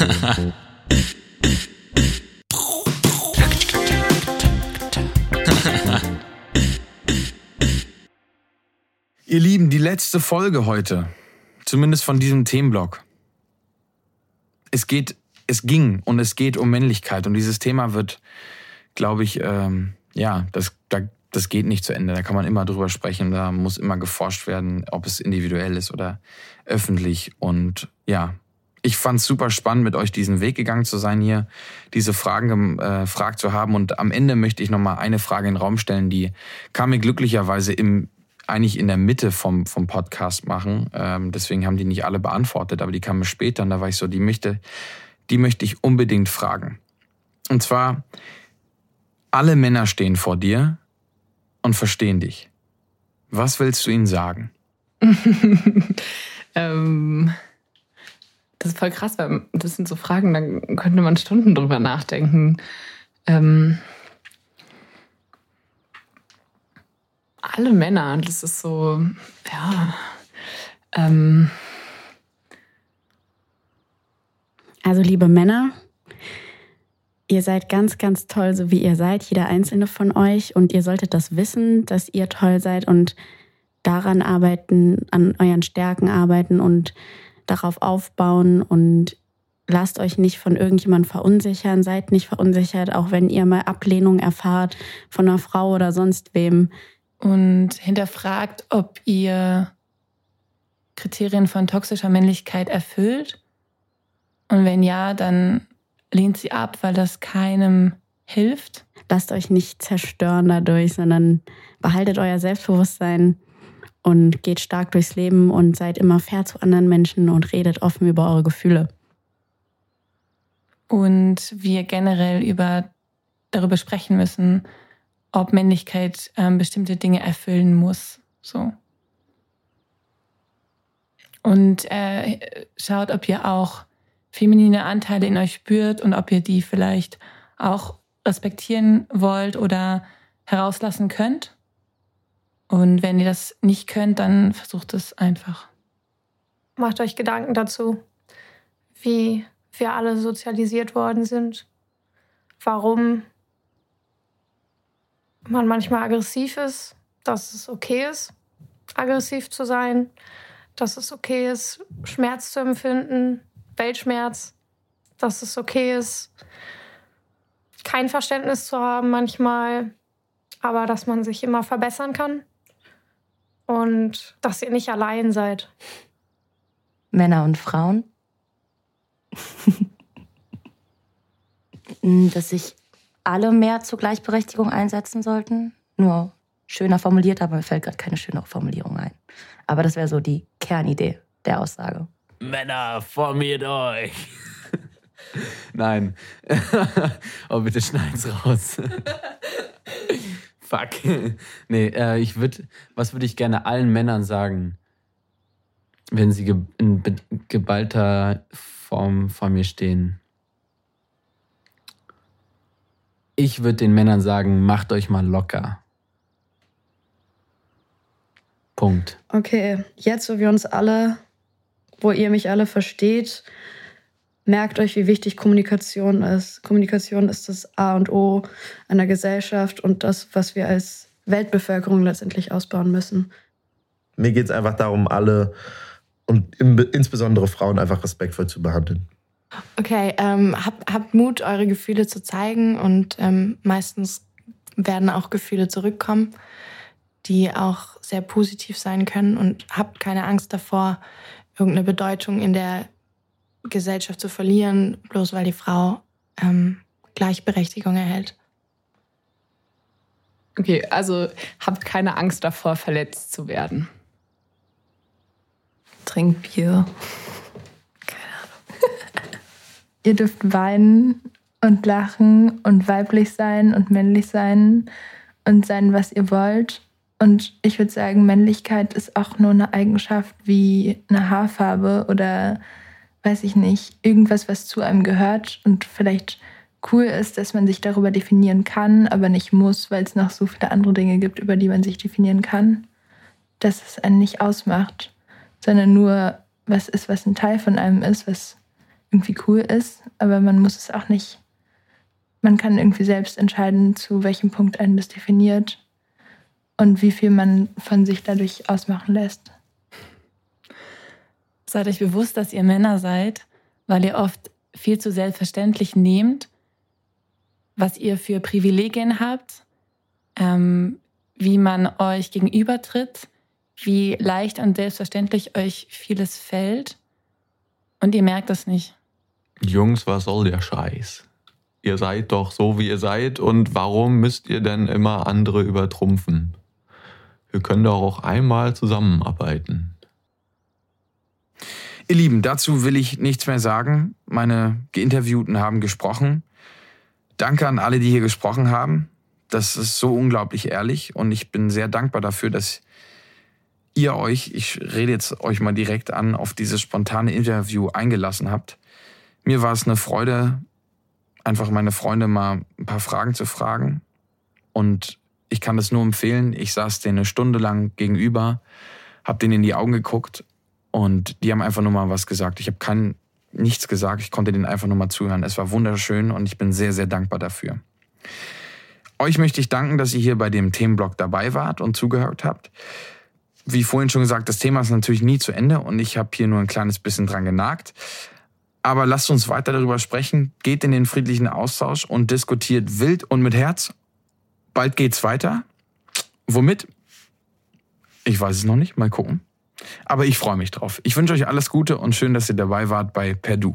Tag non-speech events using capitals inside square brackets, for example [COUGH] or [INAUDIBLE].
Ihr Lieben, die letzte Folge heute, zumindest von diesem Themenblock. Es geht, es ging und es geht um Männlichkeit und dieses Thema wird, glaube ich, ähm, ja, das, da, das geht nicht zu Ende. Da kann man immer drüber sprechen, da muss immer geforscht werden, ob es individuell ist oder öffentlich. Und ja, ich fand es super spannend, mit euch diesen Weg gegangen zu sein hier, diese Fragen äh, gefragt zu haben. Und am Ende möchte ich nochmal eine Frage in den Raum stellen, die kam mir glücklicherweise im eigentlich in der Mitte vom, vom Podcast machen. Ähm, deswegen haben die nicht alle beantwortet, aber die kamen später und da war ich so, die möchte, die möchte ich unbedingt fragen. Und zwar, alle Männer stehen vor dir und verstehen dich. Was willst du ihnen sagen? [LAUGHS] ähm, das ist voll krass, weil das sind so Fragen, da könnte man Stunden drüber nachdenken. Ähm, alle Männer. Das ist so, ja. Ähm. Also, liebe Männer, ihr seid ganz, ganz toll, so wie ihr seid, jeder einzelne von euch. Und ihr solltet das wissen, dass ihr toll seid und daran arbeiten, an euren Stärken arbeiten und darauf aufbauen und lasst euch nicht von irgendjemandem verunsichern, seid nicht verunsichert, auch wenn ihr mal Ablehnung erfahrt von einer Frau oder sonst wem und hinterfragt, ob ihr Kriterien von toxischer Männlichkeit erfüllt. Und wenn ja, dann lehnt sie ab, weil das keinem hilft. Lasst euch nicht zerstören dadurch, sondern behaltet euer Selbstbewusstsein und geht stark durchs Leben und seid immer fair zu anderen Menschen und redet offen über eure Gefühle. Und wir generell über darüber sprechen müssen, ob Männlichkeit ähm, bestimmte Dinge erfüllen muss. So. Und äh, schaut, ob ihr auch feminine Anteile in euch spürt und ob ihr die vielleicht auch respektieren wollt oder herauslassen könnt. Und wenn ihr das nicht könnt, dann versucht es einfach. Macht euch Gedanken dazu, wie wir alle sozialisiert worden sind, warum man manchmal aggressiv ist, dass es okay ist, aggressiv zu sein, dass es okay ist, Schmerz zu empfinden, Weltschmerz, dass es okay ist, kein Verständnis zu haben manchmal, aber dass man sich immer verbessern kann und dass ihr nicht allein seid. Männer und Frauen. [LAUGHS] dass ich alle mehr zur Gleichberechtigung einsetzen sollten. Nur schöner formuliert, aber mir fällt gerade keine schönere Formulierung ein. Aber das wäre so die Kernidee der Aussage. Männer, formiert euch! [LAUGHS] Nein. [LAUGHS] oh, bitte schneid's raus. Fuck. [LAUGHS] Nee, äh, ich würde, was würde ich gerne allen Männern sagen, wenn sie ge in geballter Form vor mir stehen? Ich würde den Männern sagen, macht euch mal locker. Punkt. Okay, jetzt, wo wir uns alle, wo ihr mich alle versteht, merkt euch, wie wichtig Kommunikation ist. Kommunikation ist das A und O einer Gesellschaft und das, was wir als Weltbevölkerung letztendlich ausbauen müssen. Mir geht es einfach darum, alle und insbesondere Frauen einfach respektvoll zu behandeln. Okay, ähm, habt, habt Mut, eure Gefühle zu zeigen und ähm, meistens werden auch Gefühle zurückkommen, die auch sehr positiv sein können und habt keine Angst davor, irgendeine Bedeutung in der Gesellschaft zu verlieren, bloß weil die Frau ähm, Gleichberechtigung erhält. Okay, also habt keine Angst davor, verletzt zu werden. Trinkt Bier. [LAUGHS] Ihr dürft weinen und lachen und weiblich sein und männlich sein und sein, was ihr wollt. Und ich würde sagen, Männlichkeit ist auch nur eine Eigenschaft wie eine Haarfarbe oder weiß ich nicht, irgendwas, was zu einem gehört und vielleicht cool ist, dass man sich darüber definieren kann, aber nicht muss, weil es noch so viele andere Dinge gibt, über die man sich definieren kann. Dass es einen nicht ausmacht, sondern nur was ist, was ein Teil von einem ist, was irgendwie cool ist, aber man muss es auch nicht. Man kann irgendwie selbst entscheiden, zu welchem Punkt einen das definiert und wie viel man von sich dadurch ausmachen lässt. Seid euch bewusst, dass ihr Männer seid, weil ihr oft viel zu selbstverständlich nehmt, was ihr für Privilegien habt, ähm, wie man euch gegenübertritt, wie leicht und selbstverständlich euch vieles fällt und ihr merkt das nicht. Jungs, was soll der Scheiß? Ihr seid doch so, wie ihr seid und warum müsst ihr denn immer andere übertrumpfen? Wir können doch auch einmal zusammenarbeiten. Ihr Lieben, dazu will ich nichts mehr sagen. Meine Geinterviewten haben gesprochen. Danke an alle, die hier gesprochen haben. Das ist so unglaublich ehrlich und ich bin sehr dankbar dafür, dass ihr euch, ich rede jetzt euch mal direkt an, auf dieses spontane Interview eingelassen habt. Mir war es eine Freude, einfach meine Freunde mal ein paar Fragen zu fragen. Und ich kann das nur empfehlen. Ich saß denen eine Stunde lang gegenüber, hab denen in die Augen geguckt und die haben einfach nur mal was gesagt. Ich habe kein nichts gesagt, ich konnte denen einfach nur mal zuhören. Es war wunderschön und ich bin sehr, sehr dankbar dafür. Euch möchte ich danken, dass ihr hier bei dem Themenblock dabei wart und zugehört habt. Wie vorhin schon gesagt, das Thema ist natürlich nie zu Ende und ich habe hier nur ein kleines bisschen dran genagt. Aber lasst uns weiter darüber sprechen. Geht in den friedlichen Austausch und diskutiert wild und mit Herz. Bald geht's weiter. Womit? Ich weiß es noch nicht. Mal gucken. Aber ich freue mich drauf. Ich wünsche euch alles Gute und schön, dass ihr dabei wart bei Perdu.